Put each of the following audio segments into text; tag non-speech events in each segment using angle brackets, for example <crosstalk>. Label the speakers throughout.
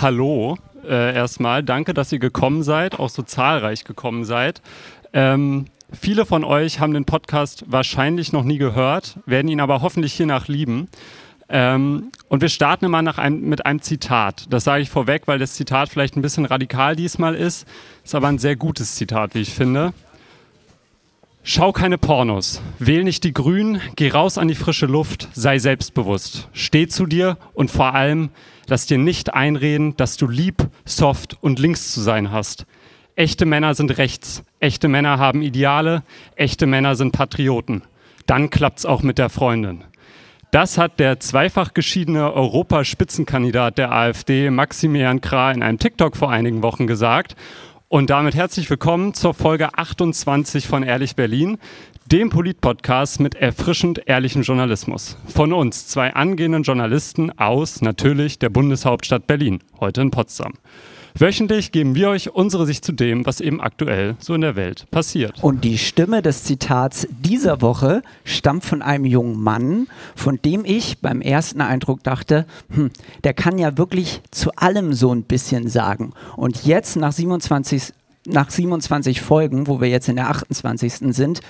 Speaker 1: Hallo äh, erstmal. Danke, dass ihr gekommen seid, auch so zahlreich gekommen seid. Ähm, viele von euch haben den Podcast wahrscheinlich noch nie gehört, werden ihn aber hoffentlich hiernach lieben. Ähm, und wir starten immer einem, mit einem Zitat. Das sage ich vorweg, weil das Zitat vielleicht ein bisschen radikal diesmal ist. Ist aber ein sehr gutes Zitat, wie ich finde. Schau keine Pornos, wähl nicht die Grünen, geh raus an die frische Luft, sei selbstbewusst, steh zu dir und vor allem lass dir nicht einreden, dass du lieb, soft und links zu sein hast. Echte Männer sind rechts, echte Männer haben Ideale, echte Männer sind Patrioten. Dann klappt's auch mit der Freundin. Das hat der zweifach geschiedene Europaspitzenkandidat der AfD Maximilian Krah in einem TikTok vor einigen Wochen gesagt und damit herzlich willkommen zur Folge 28 von Ehrlich Berlin, dem Polit-Podcast mit erfrischend ehrlichem Journalismus. Von uns, zwei angehenden Journalisten aus natürlich der Bundeshauptstadt Berlin, heute in Potsdam. Wöchentlich geben wir euch unsere Sicht zu dem, was eben aktuell so in der Welt passiert.
Speaker 2: Und die Stimme des Zitats dieser Woche stammt von einem jungen Mann, von dem ich beim ersten Eindruck dachte, hm, der kann ja wirklich zu allem so ein bisschen sagen. Und jetzt nach 27 nach 27 Folgen, wo wir jetzt in der 28. sind,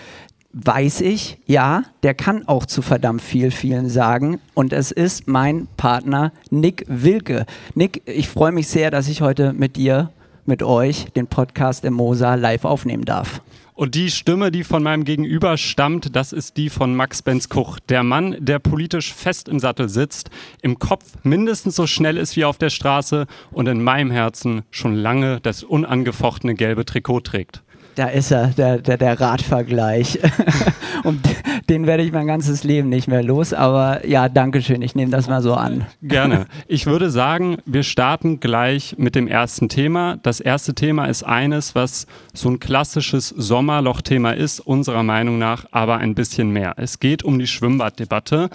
Speaker 2: weiß ich, ja, der kann auch zu verdammt viel, vielen sagen. Und es ist mein Partner Nick Wilke. Nick, ich freue mich sehr, dass ich heute mit dir, mit euch, den Podcast im Mosa live aufnehmen darf.
Speaker 1: Und die Stimme, die von meinem Gegenüber stammt, das ist die von Max Benz Kuch. Der Mann, der politisch fest im Sattel sitzt, im Kopf mindestens so schnell ist wie auf der Straße und in meinem Herzen schon lange das unangefochtene gelbe Trikot trägt.
Speaker 2: Da ist er, der, der, der Radvergleich. <laughs> Und den werde ich mein ganzes Leben nicht mehr los. Aber ja, danke schön. Ich nehme das mal so an.
Speaker 1: Gerne. <laughs> Ich würde sagen, wir starten gleich mit dem ersten Thema. Das erste Thema ist eines, was so ein klassisches Sommerloch-Thema ist, unserer Meinung nach, aber ein bisschen mehr. Es geht um die Schwimmbaddebatte.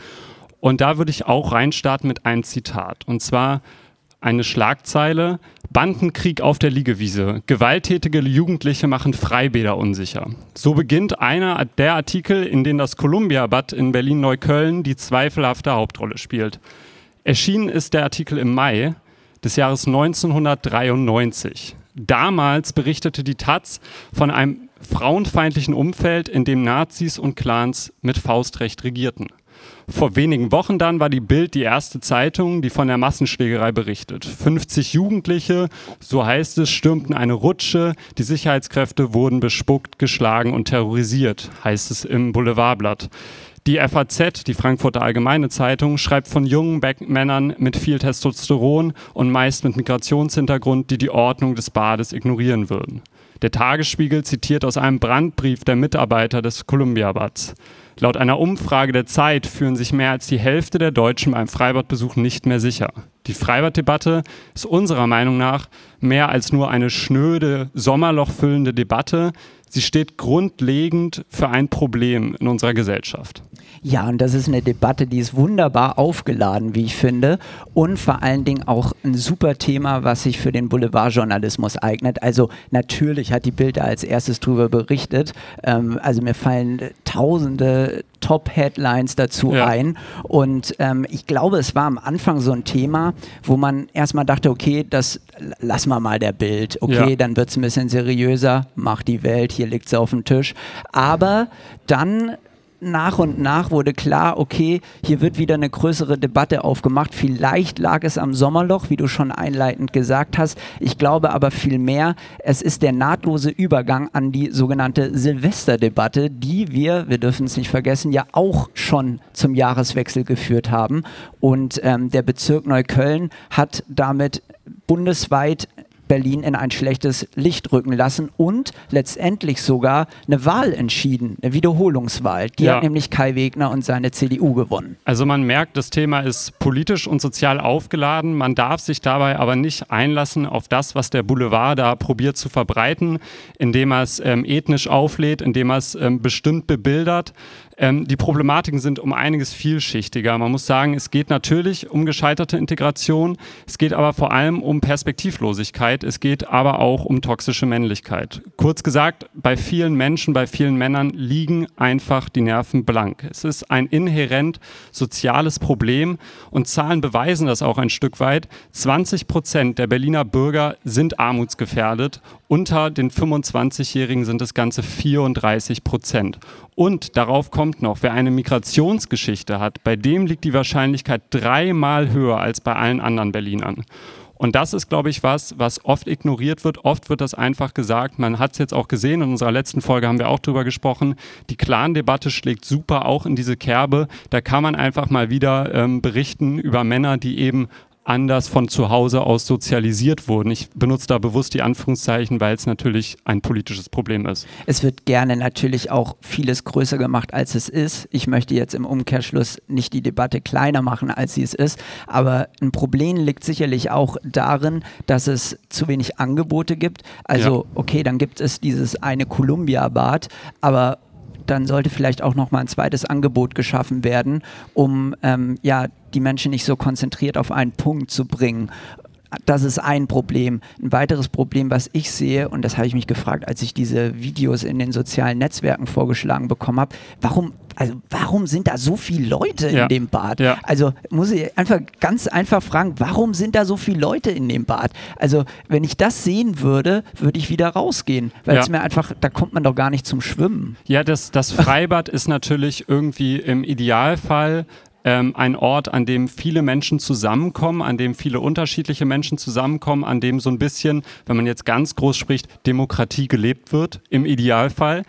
Speaker 1: Und da würde ich auch reinstarten mit einem Zitat. Und zwar eine Schlagzeile, Bandenkrieg auf der Liegewiese. Gewalttätige Jugendliche machen Freibäder unsicher. So beginnt einer der Artikel, in denen das Columbia-Bad in Berlin-Neukölln die zweifelhafte Hauptrolle spielt. Erschienen ist der Artikel im Mai des Jahres 1993. Damals berichtete die Taz von einem frauenfeindlichen Umfeld, in dem Nazis und Clans mit Faustrecht regierten. Vor wenigen Wochen dann war die Bild die erste Zeitung, die von der Massenschlägerei berichtet. 50 Jugendliche, so heißt es, stürmten eine Rutsche. Die Sicherheitskräfte wurden bespuckt, geschlagen und terrorisiert, heißt es im Boulevardblatt. Die FAZ, die Frankfurter Allgemeine Zeitung, schreibt von jungen Männern mit viel Testosteron und meist mit Migrationshintergrund, die die Ordnung des Bades ignorieren würden. Der Tagesspiegel zitiert aus einem Brandbrief der Mitarbeiter des Columbia-Bads. Laut einer Umfrage der Zeit fühlen sich mehr als die Hälfte der Deutschen beim Freibadbesuch nicht mehr sicher. Die Freibaddebatte ist unserer Meinung nach mehr als nur eine schnöde, sommerlochfüllende Debatte. Sie steht grundlegend für ein Problem in unserer Gesellschaft.
Speaker 2: Ja, und das ist eine Debatte, die ist wunderbar aufgeladen, wie ich finde. Und vor allen Dingen auch ein super Thema, was sich für den Boulevardjournalismus eignet. Also natürlich hat die Bild da als erstes drüber berichtet. Ähm, also mir fallen tausende Top-Headlines dazu ja. ein. Und ähm, ich glaube, es war am Anfang so ein Thema, wo man erstmal dachte, okay, das lassen wir mal der Bild. Okay, ja. dann wird es ein bisschen seriöser, macht die Welt, hier liegt sie auf dem Tisch. Aber dann nach und nach wurde klar, okay, hier wird wieder eine größere Debatte aufgemacht. Vielleicht lag es am Sommerloch, wie du schon einleitend gesagt hast. Ich glaube aber vielmehr, es ist der nahtlose Übergang an die sogenannte Silvesterdebatte, die wir, wir dürfen es nicht vergessen, ja auch schon zum Jahreswechsel geführt haben. Und ähm, der Bezirk Neukölln hat damit bundesweit Berlin in ein schlechtes Licht rücken lassen und letztendlich sogar eine Wahl entschieden, eine Wiederholungswahl. Die ja. hat nämlich Kai Wegner und seine CDU gewonnen.
Speaker 1: Also man merkt, das Thema ist politisch und sozial aufgeladen. Man darf sich dabei aber nicht einlassen auf das, was der Boulevard da probiert zu verbreiten, indem er es ähm, ethnisch auflädt, indem er es ähm, bestimmt bebildert. Ähm, die Problematiken sind um einiges vielschichtiger. Man muss sagen, es geht natürlich um gescheiterte Integration, es geht aber vor allem um Perspektivlosigkeit, es geht aber auch um toxische Männlichkeit. Kurz gesagt, bei vielen Menschen, bei vielen Männern liegen einfach die Nerven blank. Es ist ein inhärent soziales Problem und Zahlen beweisen das auch ein Stück weit. 20 Prozent der Berliner Bürger sind armutsgefährdet. Unter den 25-Jährigen sind es ganze 34 Prozent. Und darauf kommt noch, wer eine Migrationsgeschichte hat, bei dem liegt die Wahrscheinlichkeit dreimal höher als bei allen anderen Berlinern. Und das ist, glaube ich, was, was oft ignoriert wird. Oft wird das einfach gesagt. Man hat es jetzt auch gesehen. In unserer letzten Folge haben wir auch drüber gesprochen. Die Clan-Debatte schlägt super auch in diese Kerbe. Da kann man einfach mal wieder ähm, berichten über Männer, die eben anders von zu Hause aus sozialisiert wurden. Ich benutze da bewusst die Anführungszeichen, weil es natürlich ein politisches Problem ist.
Speaker 2: Es wird gerne natürlich auch vieles größer gemacht, als es ist. Ich möchte jetzt im Umkehrschluss nicht die Debatte kleiner machen, als sie es ist, aber ein Problem liegt sicherlich auch darin, dass es zu wenig Angebote gibt. Also ja. okay, dann gibt es dieses eine Columbia-Bad, aber dann sollte vielleicht auch noch mal ein zweites Angebot geschaffen werden, um ähm, ja die Menschen nicht so konzentriert auf einen Punkt zu bringen. Das ist ein Problem. Ein weiteres Problem, was ich sehe, und das habe ich mich gefragt, als ich diese Videos in den sozialen Netzwerken vorgeschlagen bekommen habe, warum also warum sind da so viele Leute ja. in dem Bad? Ja. Also muss ich einfach ganz einfach fragen, warum sind da so viele Leute in dem Bad? Also wenn ich das sehen würde, würde ich wieder rausgehen, weil es mir einfach, da kommt man doch gar nicht zum Schwimmen.
Speaker 1: Ja, das, das Freibad ist natürlich irgendwie im Idealfall ähm, ein Ort, an dem viele Menschen zusammenkommen, an dem viele unterschiedliche Menschen zusammenkommen, an dem so ein bisschen, wenn man jetzt ganz groß spricht, Demokratie gelebt wird, im Idealfall.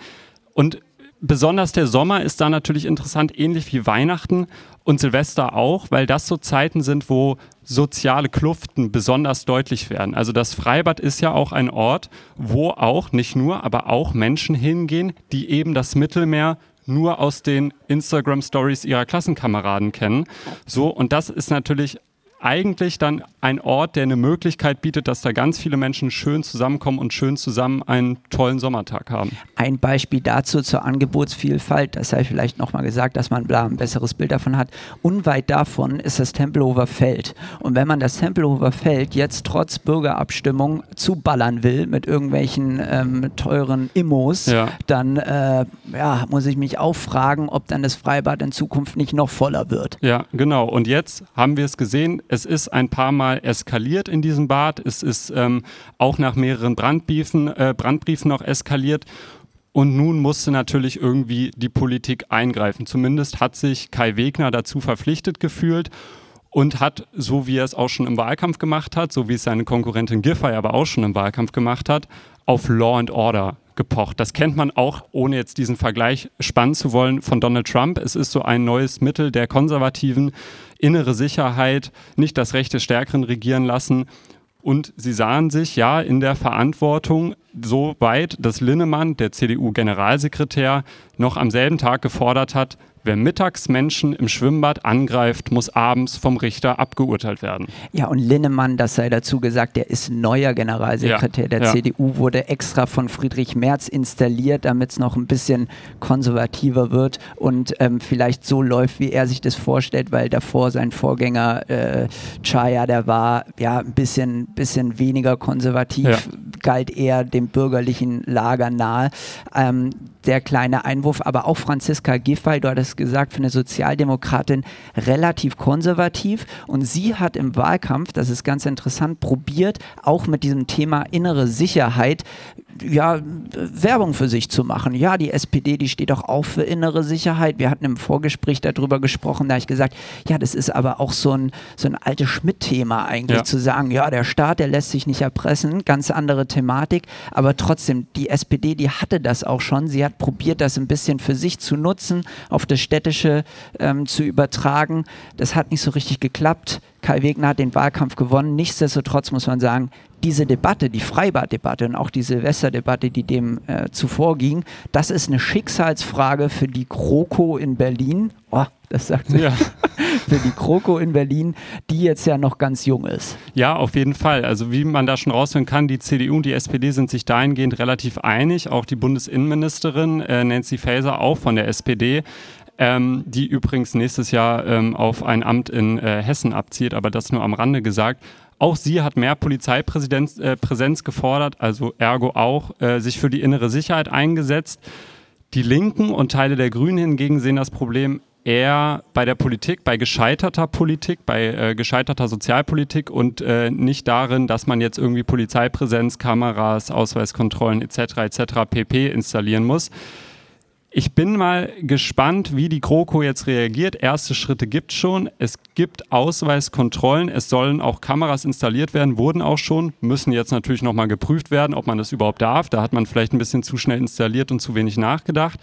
Speaker 1: Und besonders der Sommer ist da natürlich interessant, ähnlich wie Weihnachten und Silvester auch, weil das so Zeiten sind, wo soziale Kluften besonders deutlich werden. Also das Freibad ist ja auch ein Ort, wo auch, nicht nur, aber auch Menschen hingehen, die eben das Mittelmeer nur aus den Instagram Stories ihrer Klassenkameraden kennen. So, und das ist natürlich eigentlich dann ein Ort, der eine Möglichkeit bietet, dass da ganz viele Menschen schön zusammenkommen und schön zusammen einen tollen Sommertag haben.
Speaker 2: Ein Beispiel dazu zur Angebotsvielfalt, das sei vielleicht nochmal gesagt, dass man ein besseres Bild davon hat. Unweit davon ist das Tempelhofer Feld. Und wenn man das Tempelhofer Feld jetzt trotz Bürgerabstimmung zuballern will mit irgendwelchen ähm, teuren Immos, ja. dann äh, ja, muss ich mich auch fragen, ob dann das Freibad in Zukunft nicht noch voller wird.
Speaker 1: Ja, genau. Und jetzt haben wir es gesehen, es ist ein paar Mal eskaliert in diesem Bad. Es ist ähm, auch nach mehreren Brandbriefen, äh, Brandbriefen noch eskaliert. Und nun musste natürlich irgendwie die Politik eingreifen. Zumindest hat sich Kai Wegner dazu verpflichtet gefühlt und hat, so wie er es auch schon im Wahlkampf gemacht hat, so wie es seine Konkurrentin Giffey aber auch schon im Wahlkampf gemacht hat, auf Law and Order gepocht. Das kennt man auch, ohne jetzt diesen Vergleich spannen zu wollen, von Donald Trump. Es ist so ein neues Mittel der Konservativen, innere Sicherheit, nicht das Recht des Stärkeren regieren lassen. Und sie sahen sich ja in der Verantwortung so weit, dass Linnemann, der CDU-Generalsekretär, noch am selben Tag gefordert hat, Wer mittags Menschen im Schwimmbad angreift, muss abends vom Richter abgeurteilt werden.
Speaker 2: Ja, und Linnemann, das sei dazu gesagt, der ist neuer Generalsekretär ja, der ja. CDU, wurde extra von Friedrich Merz installiert, damit es noch ein bisschen konservativer wird und ähm, vielleicht so läuft, wie er sich das vorstellt, weil davor sein Vorgänger äh, Chaya, der war ja ein bisschen, bisschen weniger konservativ, ja. galt eher dem bürgerlichen Lager nahe. Ähm, der kleine Einwurf, aber auch Franziska Giffey, du hattest gesagt, für eine Sozialdemokratin relativ konservativ und sie hat im Wahlkampf, das ist ganz interessant, probiert, auch mit diesem Thema innere Sicherheit ja, Werbung für sich zu machen. Ja, die SPD, die steht auch auf für innere Sicherheit. Wir hatten im Vorgespräch darüber gesprochen, da habe ich gesagt, ja, das ist aber auch so ein, so ein altes Schmidt-Thema eigentlich, ja. zu sagen, ja, der Staat, der lässt sich nicht erpressen, ganz andere Thematik, aber trotzdem, die SPD, die hatte das auch schon. Sie hat probiert, das ein bisschen für sich zu nutzen, auf das Städtische ähm, zu übertragen. Das hat nicht so richtig geklappt. Kai Wegner hat den Wahlkampf gewonnen. Nichtsdestotrotz muss man sagen, diese Debatte, die Freibad-Debatte und auch die Silvesterdebatte, die dem äh, zuvor ging, das ist eine Schicksalsfrage für die GroKo in Berlin. Oh, das sagt sie. Ja. <laughs> für die GroKo in Berlin, die jetzt ja noch ganz jung ist.
Speaker 1: Ja, auf jeden Fall. Also wie man da schon raushören kann, die CDU und die SPD sind sich dahingehend relativ einig. Auch die Bundesinnenministerin äh, Nancy Faeser, auch von der SPD, ähm, die übrigens nächstes Jahr ähm, auf ein Amt in äh, Hessen abzieht, aber das nur am Rande gesagt. Auch sie hat mehr Polizeipräsenz äh, Präsenz gefordert, also ergo auch äh, sich für die innere Sicherheit eingesetzt. Die Linken und Teile der Grünen hingegen sehen das Problem eher bei der Politik, bei gescheiterter Politik, bei äh, gescheiterter Sozialpolitik und äh, nicht darin, dass man jetzt irgendwie Polizeipräsenz, Kameras, Ausweiskontrollen etc. etc. pp installieren muss. Ich bin mal gespannt, wie die GroKo jetzt reagiert. Erste Schritte gibt es schon. Es gibt Ausweiskontrollen. Es sollen auch Kameras installiert werden, wurden auch schon, müssen jetzt natürlich nochmal geprüft werden, ob man das überhaupt darf. Da hat man vielleicht ein bisschen zu schnell installiert und zu wenig nachgedacht.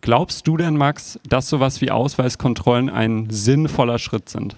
Speaker 1: Glaubst du denn, Max, dass sowas wie Ausweiskontrollen ein sinnvoller Schritt sind?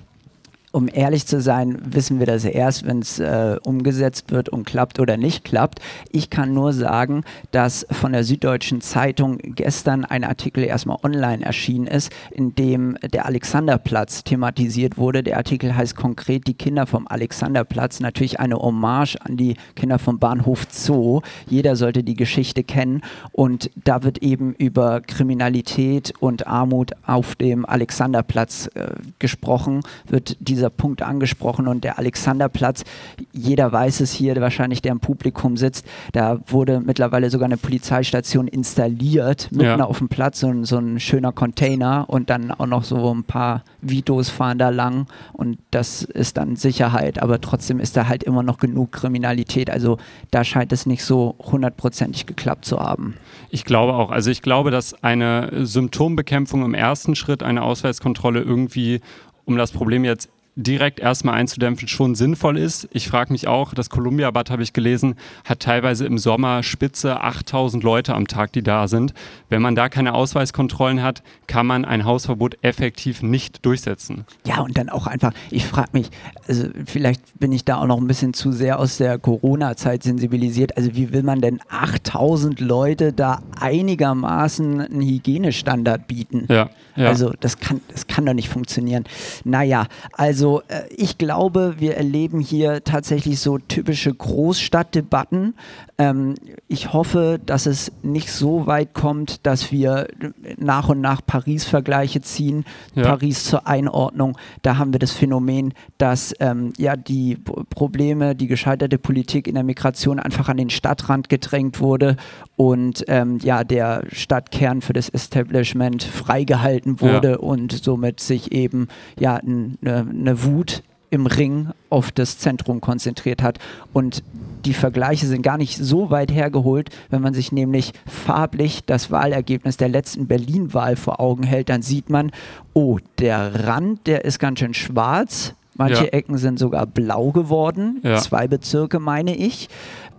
Speaker 2: Um ehrlich zu sein, wissen wir das erst, wenn es äh, umgesetzt wird und klappt oder nicht klappt. Ich kann nur sagen, dass von der Süddeutschen Zeitung gestern ein Artikel erstmal online erschienen ist, in dem der Alexanderplatz thematisiert wurde. Der Artikel heißt konkret Die Kinder vom Alexanderplatz. Natürlich eine Hommage an die Kinder vom Bahnhof Zoo. Jeder sollte die Geschichte kennen. Und da wird eben über Kriminalität und Armut auf dem Alexanderplatz äh, gesprochen, wird diese dieser Punkt angesprochen und der Alexanderplatz, jeder weiß es hier, wahrscheinlich der im Publikum sitzt, da wurde mittlerweile sogar eine Polizeistation installiert, mitten ja. auf dem Platz, so, so ein schöner Container und dann auch noch so ein paar Vitos fahren da lang und das ist dann Sicherheit, aber trotzdem ist da halt immer noch genug Kriminalität, also da scheint es nicht so hundertprozentig geklappt zu haben.
Speaker 1: Ich glaube auch, also ich glaube, dass eine Symptombekämpfung im ersten Schritt, eine Ausweiskontrolle irgendwie um das Problem jetzt direkt erstmal einzudämpfen, schon sinnvoll ist. Ich frage mich auch, das Columbia-Bad habe ich gelesen, hat teilweise im Sommer spitze 8000 Leute am Tag, die da sind. Wenn man da keine Ausweiskontrollen hat, kann man ein Hausverbot effektiv nicht durchsetzen.
Speaker 2: Ja, und dann auch einfach, ich frage mich, also vielleicht bin ich da auch noch ein bisschen zu sehr aus der Corona-Zeit sensibilisiert. Also wie will man denn 8000 Leute da einigermaßen einen Hygienestandard bieten?
Speaker 1: Ja, ja.
Speaker 2: Also das kann, das kann doch nicht funktionieren. Naja, also äh, ich glaube, wir erleben hier tatsächlich so typische Großstadtdebatten. Ähm, ich hoffe, dass es nicht so weit kommt, dass wir nach und nach Paris-Vergleiche ziehen. Ja. Paris zur Einordnung. Da haben wir das Phänomen, dass ähm, ja die Probleme, die gescheiterte Politik in der Migration einfach an den Stadtrand gedrängt wurde und ähm, ja der Stadtkern für das Establishment freigehalten wurde ja. und somit sich eben ja eine, eine Wut im Ring auf das Zentrum konzentriert hat. Und die Vergleiche sind gar nicht so weit hergeholt. Wenn man sich nämlich farblich das Wahlergebnis der letzten Berlin-Wahl vor Augen hält, dann sieht man, oh, der Rand, der ist ganz schön schwarz. Manche ja. Ecken sind sogar blau geworden. Ja. Zwei Bezirke, meine ich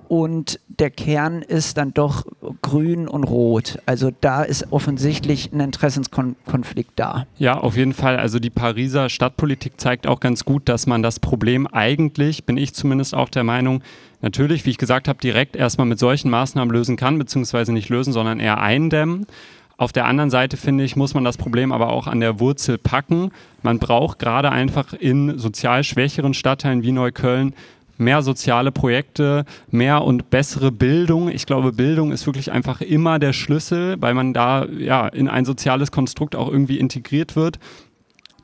Speaker 2: und der Kern ist dann doch grün und rot. Also da ist offensichtlich ein Interessenskonflikt da.
Speaker 1: Ja, auf jeden Fall. Also die Pariser Stadtpolitik zeigt auch ganz gut, dass man das Problem eigentlich, bin ich zumindest auch der Meinung, natürlich, wie ich gesagt habe, direkt erstmal mit solchen Maßnahmen lösen kann, beziehungsweise nicht lösen, sondern eher eindämmen. Auf der anderen Seite finde ich, muss man das Problem aber auch an der Wurzel packen. Man braucht gerade einfach in sozial schwächeren Stadtteilen wie Neukölln mehr soziale Projekte, mehr und bessere Bildung. Ich glaube, Bildung ist wirklich einfach immer der Schlüssel, weil man da ja in ein soziales Konstrukt auch irgendwie integriert wird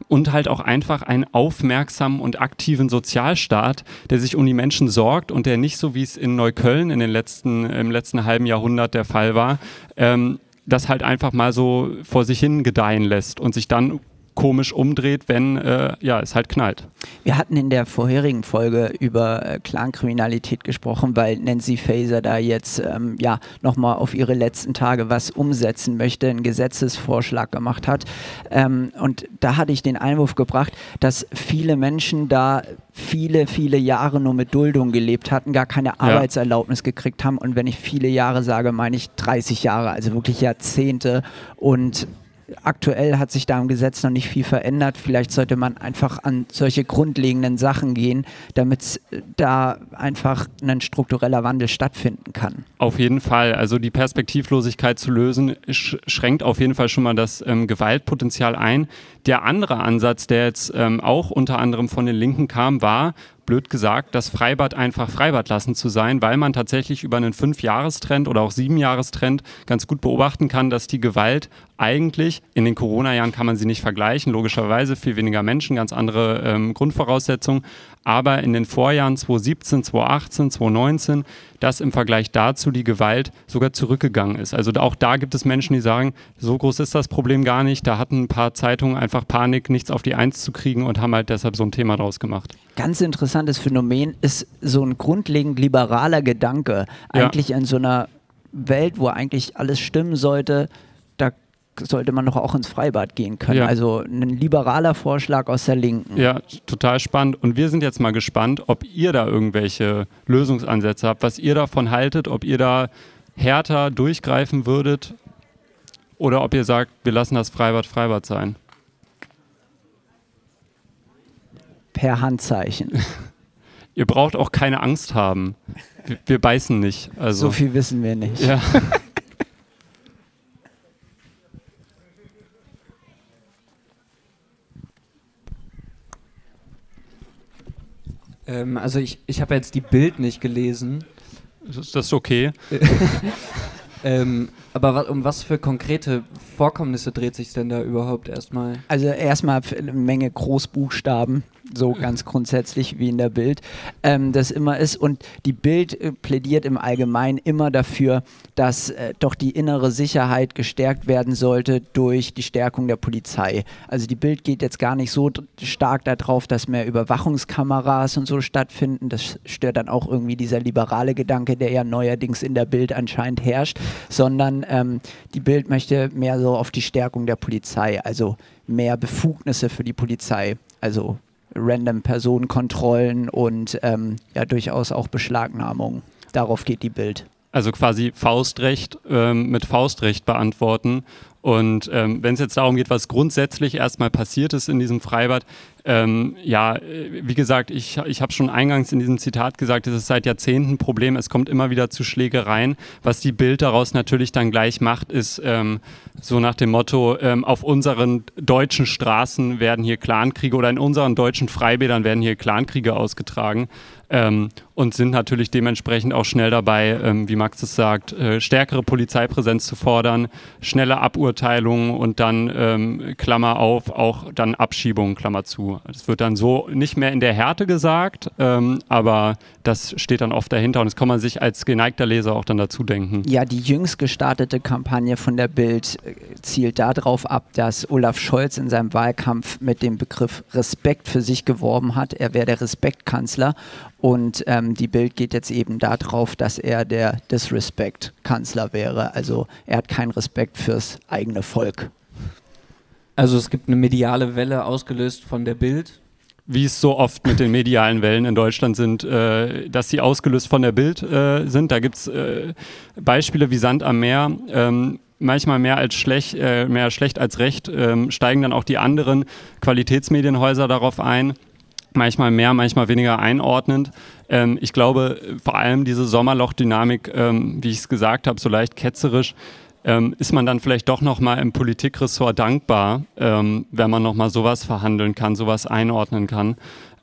Speaker 1: und halt auch einfach einen aufmerksamen und aktiven Sozialstaat, der sich um die Menschen sorgt und der nicht so wie es in Neukölln in den letzten im letzten halben Jahrhundert der Fall war, ähm, das halt einfach mal so vor sich hin gedeihen lässt und sich dann komisch umdreht, wenn äh, ja, es halt knallt.
Speaker 2: Wir hatten in der vorherigen Folge über äh, Clankriminalität gesprochen, weil Nancy Faeser da jetzt ähm, ja, nochmal auf ihre letzten Tage was umsetzen möchte, einen Gesetzesvorschlag gemacht hat. Ähm, und da hatte ich den Einwurf gebracht, dass viele Menschen da viele, viele Jahre nur mit Duldung gelebt hatten, gar keine Arbeitserlaubnis gekriegt haben. Und wenn ich viele Jahre sage, meine ich 30 Jahre, also wirklich Jahrzehnte. Und aktuell hat sich da im Gesetz noch nicht viel verändert. Vielleicht sollte man einfach an solche grundlegenden Sachen gehen, damit da einfach ein struktureller Wandel stattfinden kann.
Speaker 1: Auf jeden Fall. Also die Perspektivlosigkeit zu lösen, sch schränkt auf jeden Fall schon mal das ähm, Gewaltpotenzial ein. Der andere Ansatz, der jetzt ähm, auch unter anderem von den Linken kam, war, blöd gesagt, das Freibad einfach Freibad lassen zu sein, weil man tatsächlich über einen Fünfjahrestrend oder auch Siebenjahrestrend ganz gut beobachten kann, dass die Gewalt eigentlich, in den Corona-Jahren kann man sie nicht vergleichen, logischerweise viel weniger Menschen, ganz andere ähm, Grundvoraussetzungen, aber in den Vorjahren 2017, 2018, 2019, dass im Vergleich dazu die Gewalt sogar zurückgegangen ist. Also auch da gibt es Menschen, die sagen, so groß ist das Problem gar nicht, da hatten ein paar Zeitungen einfach Panik, nichts auf die Eins zu kriegen und haben halt deshalb so ein Thema draus gemacht.
Speaker 2: Ganz interessantes Phänomen ist so ein grundlegend liberaler Gedanke, eigentlich ja. in so einer Welt, wo eigentlich alles stimmen sollte, sollte man doch auch ins Freibad gehen können. Ja. Also ein liberaler Vorschlag aus der Linken.
Speaker 1: Ja, total spannend. Und wir sind jetzt mal gespannt, ob ihr da irgendwelche Lösungsansätze habt, was ihr davon haltet, ob ihr da härter durchgreifen würdet oder ob ihr sagt, wir lassen das Freibad Freibad sein.
Speaker 2: Per Handzeichen. <laughs>
Speaker 1: ihr braucht auch keine Angst haben. Wir, wir beißen nicht. Also.
Speaker 2: So viel wissen wir nicht.
Speaker 1: Ja. <laughs>
Speaker 3: Ähm, also ich, ich habe jetzt die Bild nicht gelesen.
Speaker 1: Ist das okay? <laughs>
Speaker 3: ähm, aber um was für konkrete Vorkommnisse dreht sich denn da überhaupt erstmal?
Speaker 2: Also erstmal eine Menge Großbuchstaben so ganz grundsätzlich wie in der Bild, ähm, das immer ist. Und die Bild äh, plädiert im Allgemeinen immer dafür, dass äh, doch die innere Sicherheit gestärkt werden sollte durch die Stärkung der Polizei. Also die Bild geht jetzt gar nicht so stark darauf, dass mehr Überwachungskameras und so stattfinden. Das stört dann auch irgendwie dieser liberale Gedanke, der ja neuerdings in der Bild anscheinend herrscht, sondern ähm, die Bild möchte mehr so auf die Stärkung der Polizei, also mehr Befugnisse für die Polizei. Also random Personenkontrollen und ähm, ja durchaus auch Beschlagnahmungen. Darauf geht die Bild.
Speaker 1: Also quasi Faustrecht ähm, mit Faustrecht beantworten. Und ähm, wenn es jetzt darum geht, was grundsätzlich erstmal passiert ist in diesem Freibad, ähm, ja, äh, wie gesagt, ich, ich habe schon eingangs in diesem Zitat gesagt, es ist seit Jahrzehnten ein Problem, es kommt immer wieder zu Schlägereien. Was die Bild daraus natürlich dann gleich macht, ist ähm, so nach dem Motto, ähm, auf unseren deutschen Straßen werden hier Clankriege oder in unseren deutschen Freibädern werden hier Clankriege ausgetragen ähm, und sind natürlich dementsprechend auch schnell dabei, ähm, wie Max es sagt, äh, stärkere Polizeipräsenz zu fordern, schnelle Aburteilungen und dann, ähm, Klammer auf, auch dann Abschiebungen, Klammer zu. Das wird dann so nicht mehr in der Härte gesagt, ähm, aber das steht dann oft dahinter und das kann man sich als geneigter Leser auch dann dazu denken.
Speaker 2: Ja, die jüngst gestartete Kampagne von der Bild äh, zielt darauf ab, dass Olaf Scholz in seinem Wahlkampf mit dem Begriff Respekt für sich geworben hat. Er wäre der Respektkanzler und ähm, die Bild geht jetzt eben darauf, dass er der Disrespect-Kanzler wäre. Also er hat keinen Respekt fürs eigene Volk.
Speaker 3: Also es gibt eine mediale Welle ausgelöst von der Bild.
Speaker 1: Wie es so oft mit den medialen Wellen in Deutschland sind, äh, dass sie ausgelöst von der Bild äh, sind. Da gibt es äh, Beispiele wie Sand am Meer. Ähm, manchmal mehr als schlecht, äh, mehr schlecht als recht, ähm, steigen dann auch die anderen Qualitätsmedienhäuser darauf ein manchmal mehr, manchmal weniger einordnend. Ähm, ich glaube, vor allem diese Sommerlochdynamik, ähm, wie ich es gesagt habe, so leicht ketzerisch, ähm, ist man dann vielleicht doch nochmal im Politikressort dankbar, ähm, wenn man nochmal sowas verhandeln kann, sowas einordnen kann.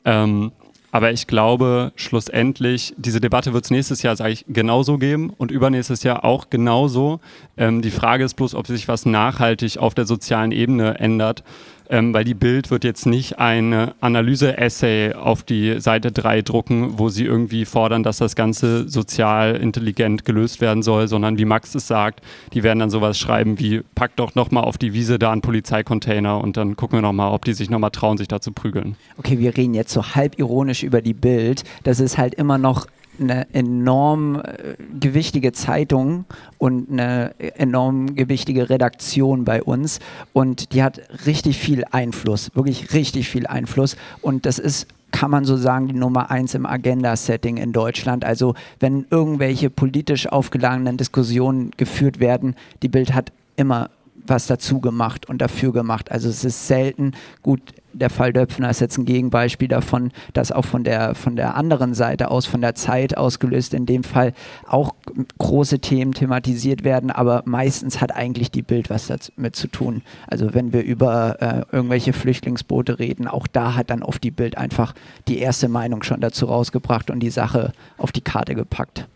Speaker 1: Ähm, aber ich glaube, schlussendlich, diese Debatte wird es nächstes Jahr, sage ich, genauso geben und übernächstes Jahr auch genauso. Ähm, die Frage ist bloß, ob sich was nachhaltig auf der sozialen Ebene ändert ähm, weil die Bild wird jetzt nicht eine Analyse-Essay auf die Seite 3 drucken, wo sie irgendwie fordern, dass das Ganze sozial intelligent gelöst werden soll, sondern wie Max es sagt, die werden dann sowas schreiben wie, pack doch nochmal auf die Wiese da einen Polizeicontainer und dann gucken wir nochmal, ob die sich nochmal trauen, sich da zu prügeln.
Speaker 2: Okay, wir reden jetzt so halb ironisch über die Bild. Das ist halt immer noch eine enorm äh, gewichtige Zeitung und eine enorm gewichtige Redaktion bei uns und die hat richtig viel Einfluss, wirklich richtig viel Einfluss und das ist kann man so sagen, die Nummer eins im Agenda-Setting in Deutschland. Also wenn irgendwelche politisch aufgeladenen Diskussionen geführt werden, die Bild hat immer was dazu gemacht und dafür gemacht. Also es ist selten, gut, der Fall Döpfner ist jetzt ein Gegenbeispiel davon, dass auch von der, von der anderen Seite aus, von der Zeit ausgelöst, in dem Fall auch große Themen thematisiert werden, aber meistens hat eigentlich die Bild was damit zu tun. Also wenn wir über äh, irgendwelche Flüchtlingsboote reden, auch da hat dann oft die Bild einfach die erste Meinung schon dazu rausgebracht und die Sache auf die Karte gepackt.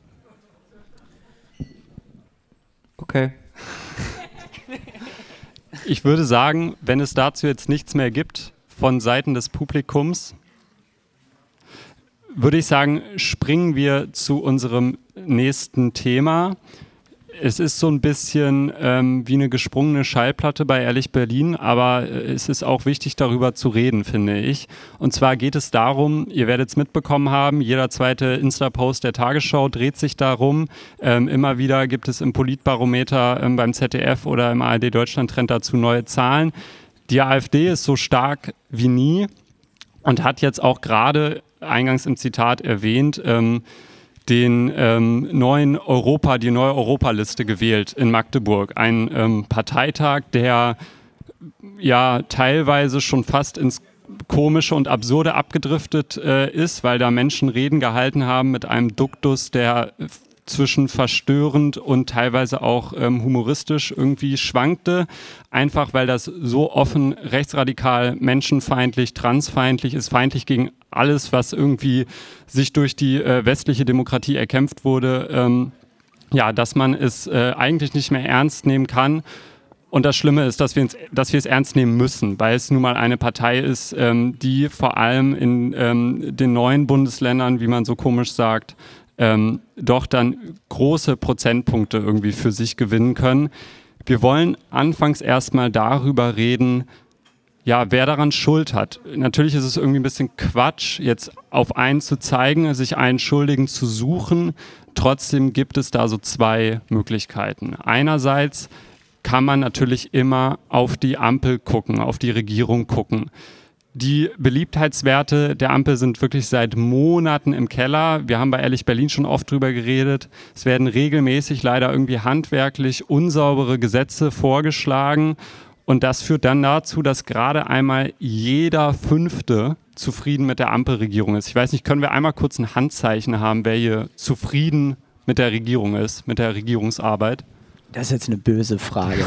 Speaker 3: Okay.
Speaker 1: Ich würde sagen, wenn es dazu jetzt nichts mehr gibt, von Seiten des Publikums, würde ich sagen, springen wir zu unserem nächsten Thema es ist so ein bisschen ähm, wie eine gesprungene Schallplatte bei Ehrlich Berlin, aber äh, es ist auch wichtig, darüber zu reden, finde ich. Und zwar geht es darum, ihr werdet es mitbekommen haben, jeder zweite Insta-Post der Tagesschau dreht sich darum. Ähm, immer wieder gibt es im Politbarometer ähm, beim ZDF oder im ARD Deutschland Trend dazu neue Zahlen. Die AfD ist so stark wie nie und hat jetzt auch gerade eingangs im Zitat erwähnt, ähm, den ähm, neuen Europa, die neue Europaliste gewählt in Magdeburg. Ein ähm, Parteitag, der ja teilweise schon fast ins Komische und Absurde abgedriftet äh, ist, weil da Menschen Reden gehalten haben mit einem Duktus, der zwischen verstörend und teilweise auch ähm, humoristisch irgendwie schwankte, einfach weil das so offen rechtsradikal, menschenfeindlich, transfeindlich ist, feindlich gegen alles, was irgendwie sich durch die äh, westliche Demokratie erkämpft wurde, ähm, ja, dass man es äh, eigentlich nicht mehr ernst nehmen kann. Und das Schlimme ist, dass wir, uns, dass wir es ernst nehmen müssen, weil es nun mal eine Partei ist, ähm, die vor allem in ähm, den neuen Bundesländern, wie man so komisch sagt, ähm, doch dann große Prozentpunkte irgendwie für sich gewinnen können. Wir wollen anfangs erstmal darüber reden, ja, wer daran Schuld hat. Natürlich ist es irgendwie ein bisschen Quatsch, jetzt auf einen zu zeigen, sich einen Schuldigen zu suchen. Trotzdem gibt es da so zwei Möglichkeiten. Einerseits kann man natürlich immer auf die Ampel gucken, auf die Regierung gucken. Die Beliebtheitswerte der Ampel sind wirklich seit Monaten im Keller. Wir haben bei Ehrlich Berlin schon oft drüber geredet. Es werden regelmäßig leider irgendwie handwerklich unsaubere Gesetze vorgeschlagen. Und das führt dann dazu, dass gerade einmal jeder Fünfte zufrieden mit der Ampelregierung ist. Ich weiß nicht, können wir einmal kurz ein Handzeichen haben, wer hier zufrieden mit der Regierung ist, mit der Regierungsarbeit?
Speaker 2: Das ist jetzt eine böse Frage.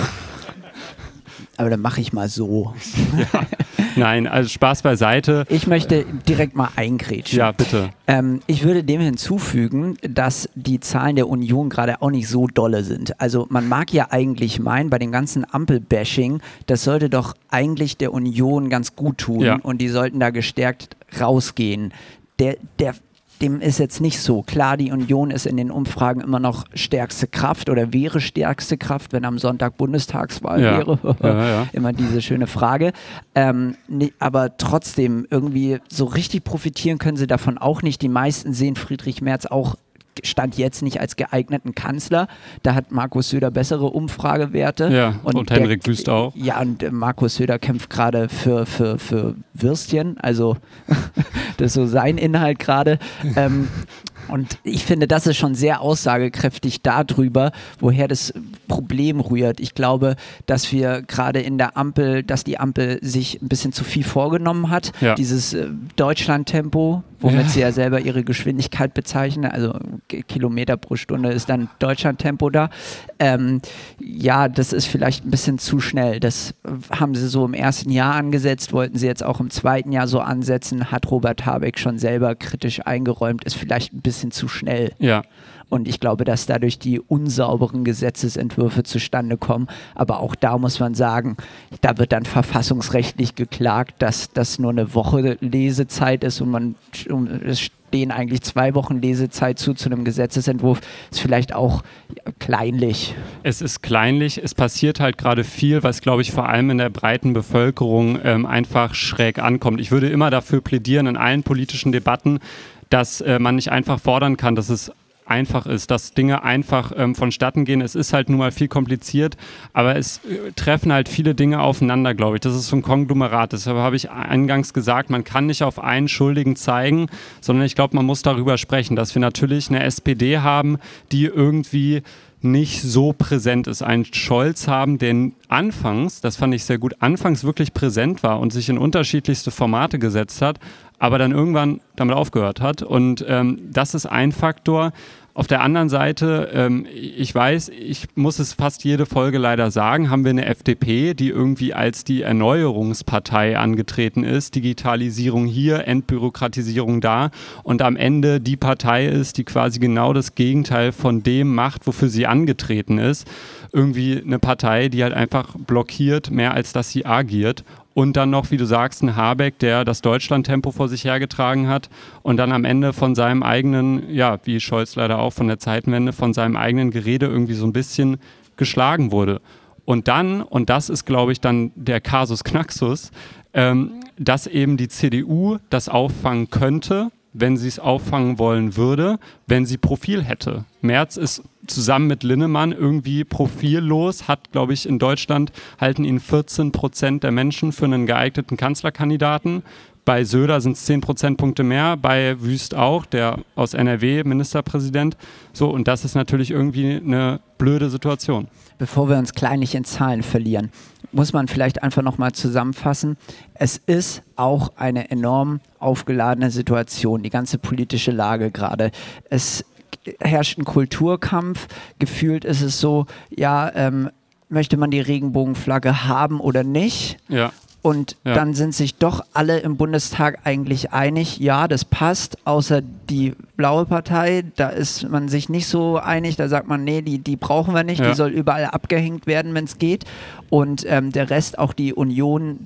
Speaker 2: <laughs> Aber dann mache ich mal so.
Speaker 1: Ja. Nein, also Spaß beiseite.
Speaker 2: Ich möchte direkt mal eingrätschen.
Speaker 1: Ja, bitte.
Speaker 2: Ähm, ich würde dem hinzufügen, dass die Zahlen der Union gerade auch nicht so dolle sind. Also man mag ja eigentlich meinen, bei dem ganzen Ampel-Bashing, das sollte doch eigentlich der Union ganz gut tun ja. und die sollten da gestärkt rausgehen. Der, der dem ist jetzt nicht so. Klar, die Union ist in den Umfragen immer noch stärkste Kraft oder wäre stärkste Kraft, wenn am Sonntag Bundestagswahl ja. wäre. ja, ja. <laughs> Immer diese schöne Frage. Ähm, nee, aber trotzdem, irgendwie so richtig profitieren können sie davon auch nicht. Die meisten sehen Friedrich Merz auch stand jetzt nicht als geeigneten Kanzler. Da hat Markus Söder bessere Umfragewerte.
Speaker 1: Ja, und, und Henrik Wüst auch.
Speaker 2: Ja, und äh, Markus Söder kämpft gerade für, für, für Würstchen. Also <laughs> das ist so sein Inhalt gerade. Ähm, und ich finde, das ist schon sehr aussagekräftig darüber, woher das Problem rührt. Ich glaube, dass wir gerade in der Ampel, dass die Ampel sich ein bisschen zu viel vorgenommen hat. Ja. Dieses äh, Deutschland-Tempo, womit ja. sie ja selber ihre Geschwindigkeit bezeichnen, also Kilometer pro Stunde ist dann Deutschland-Tempo da. Ähm, ja, das ist vielleicht ein bisschen zu schnell. Das haben sie so im ersten Jahr angesetzt, wollten sie jetzt auch im zweiten Jahr so ansetzen, hat Robert Habeck schon selber kritisch eingeräumt, ist vielleicht ein bisschen zu schnell.
Speaker 1: Ja.
Speaker 2: Und ich glaube, dass dadurch die unsauberen Gesetzesentwürfe zustande kommen. Aber auch da muss man sagen, da wird dann verfassungsrechtlich geklagt, dass das nur eine Woche Lesezeit ist und man es stehen eigentlich zwei Wochen Lesezeit zu zu einem Gesetzesentwurf. Ist vielleicht auch kleinlich.
Speaker 1: Es ist kleinlich. Es passiert halt gerade viel, was, glaube ich, vor allem in der breiten Bevölkerung ähm, einfach schräg ankommt. Ich würde immer dafür plädieren, in allen politischen Debatten, dass äh, man nicht einfach fordern kann, dass es einfach ist, dass Dinge einfach ähm, vonstatten gehen. Es ist halt nun mal viel kompliziert, aber es äh, treffen halt viele Dinge aufeinander, glaube ich. Das ist so ein Konglomerat. Deshalb habe ich eingangs gesagt, man kann nicht auf einen Schuldigen zeigen, sondern ich glaube, man muss darüber sprechen, dass wir natürlich eine SPD haben, die irgendwie nicht so präsent ist. Einen Scholz haben, der anfangs, das fand ich sehr gut, anfangs wirklich präsent war und sich in unterschiedlichste Formate gesetzt hat, aber dann irgendwann damit aufgehört hat. Und ähm, das ist ein Faktor. Auf der anderen Seite, ähm, ich weiß, ich muss es fast jede Folge leider sagen, haben wir eine FDP, die irgendwie als die Erneuerungspartei angetreten ist. Digitalisierung hier, Entbürokratisierung da und am Ende die Partei ist, die quasi genau das Gegenteil von dem macht, wofür sie angetreten ist. Irgendwie eine Partei, die halt einfach blockiert, mehr als dass sie agiert und dann noch, wie du sagst, ein Habeck, der das Deutschland-Tempo vor sich hergetragen hat und dann am Ende von seinem eigenen, ja, wie Scholz leider auch von der Zeitenwende, von seinem eigenen Gerede irgendwie so ein bisschen geschlagen wurde. Und dann, und das ist, glaube ich, dann der Kasus Knaxus, ähm, dass eben die CDU das auffangen könnte, wenn sie es auffangen wollen würde, wenn sie Profil hätte. Merz ist zusammen mit Linnemann irgendwie profillos, hat, glaube ich, in Deutschland halten ihn 14 Prozent der Menschen für einen geeigneten Kanzlerkandidaten. Bei Söder sind es 10 Prozentpunkte mehr, bei Wüst auch, der aus NRW Ministerpräsident. So, und das ist natürlich irgendwie eine blöde Situation.
Speaker 2: Bevor wir uns kleinlich in Zahlen verlieren, muss man vielleicht einfach nochmal zusammenfassen. Es ist auch eine enorm aufgeladene Situation, die ganze politische Lage gerade. Es herrscht ein Kulturkampf. Gefühlt ist es so, ja, ähm, möchte man die Regenbogenflagge haben oder nicht?
Speaker 1: Ja.
Speaker 2: Und
Speaker 1: Ja.
Speaker 2: dann sind sich doch alle im Bundestag eigentlich einig, ja, das passt, außer die blaue Partei, da ist man sich nicht so einig, da sagt man, nee, die, die brauchen wir nicht,
Speaker 1: Ja.
Speaker 2: die soll überall abgehängt werden, wenn es geht. Und ähm, der Rest, auch die Union,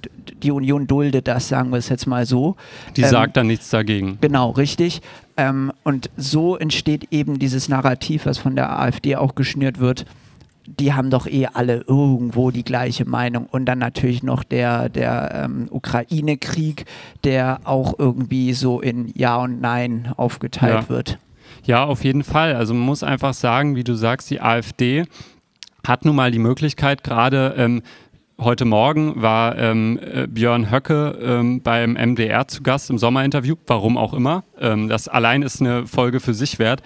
Speaker 2: die Union duldet das, sagen wir es jetzt mal so.
Speaker 1: Die
Speaker 2: Ähm,
Speaker 1: sagt dann nichts dagegen.
Speaker 2: Genau, richtig. Ähm, und so entsteht eben dieses Narrativ, was von der AfD auch geschnürt wird. Die haben doch eh alle irgendwo die gleiche Meinung. Und dann natürlich noch der, der ähm, Ukraine-Krieg, der auch irgendwie so in Ja und Nein aufgeteilt
Speaker 1: Ja.
Speaker 2: wird.
Speaker 1: Ja, auf jeden Fall. Also man muss einfach sagen, wie du sagst, die AfD hat nun mal die Möglichkeit, gerade ähm, heute Morgen war ähm, äh, Björn Höcke ähm, beim MDR zu Gast im Sommerinterview, warum auch immer. Ähm, das allein ist eine Folge für sich wert.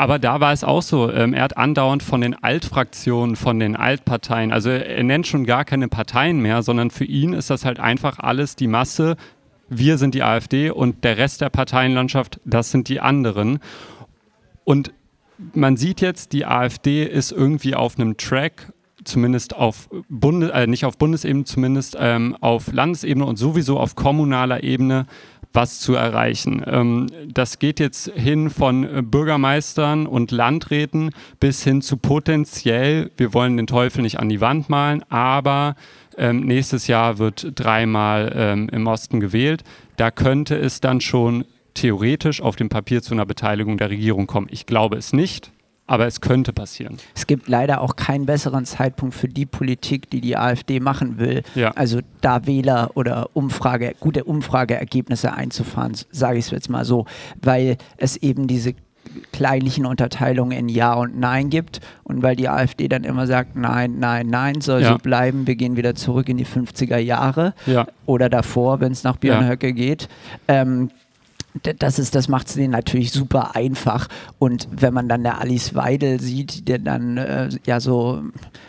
Speaker 1: Aber da war es auch so, ähm, er hat andauernd von den Altfraktionen, von den Altparteien, also er nennt schon gar keine Parteien mehr, sondern für ihn ist das halt einfach alles die Masse. Wir sind die AfD und der Rest der Parteienlandschaft, das sind die anderen. Und man sieht jetzt, die AfD ist irgendwie auf einem Track, zumindest auf Bundes, äh, nicht auf Bundesebene, zumindest ähm, auf Landesebene und sowieso auf kommunaler Ebene was zu erreichen. Ähm, das geht jetzt hin von äh, Bürgermeistern und Landräten bis hin zu potenziell, wir wollen den Teufel nicht an die Wand malen, aber ähm, nächstes Jahr wird dreimal ähm, im Osten gewählt. Da könnte es dann schon theoretisch auf dem Papier zu einer Beteiligung der Regierung kommen. Ich glaube es nicht, aber es könnte passieren.
Speaker 2: Es gibt leider auch keinen besseren Zeitpunkt für die Politik, die die AfD machen will.
Speaker 1: Ja.
Speaker 2: Also da Wähler oder Umfrage, gute Umfrageergebnisse einzufahren, sage ich es jetzt mal so, weil es eben diese kleinlichen Unterteilungen in Ja und Nein gibt und weil die AfD dann immer sagt, nein, nein, nein, soll
Speaker 1: Ja.
Speaker 2: so bleiben, wir gehen wieder zurück in die 50er Jahre
Speaker 1: Ja.
Speaker 2: oder davor, wenn es nach Björn
Speaker 1: Ja.
Speaker 2: Höcke geht. Ähm, das, ist, das macht es denen natürlich super einfach. Und wenn man dann der Alice Weidel sieht, der dann äh, ja so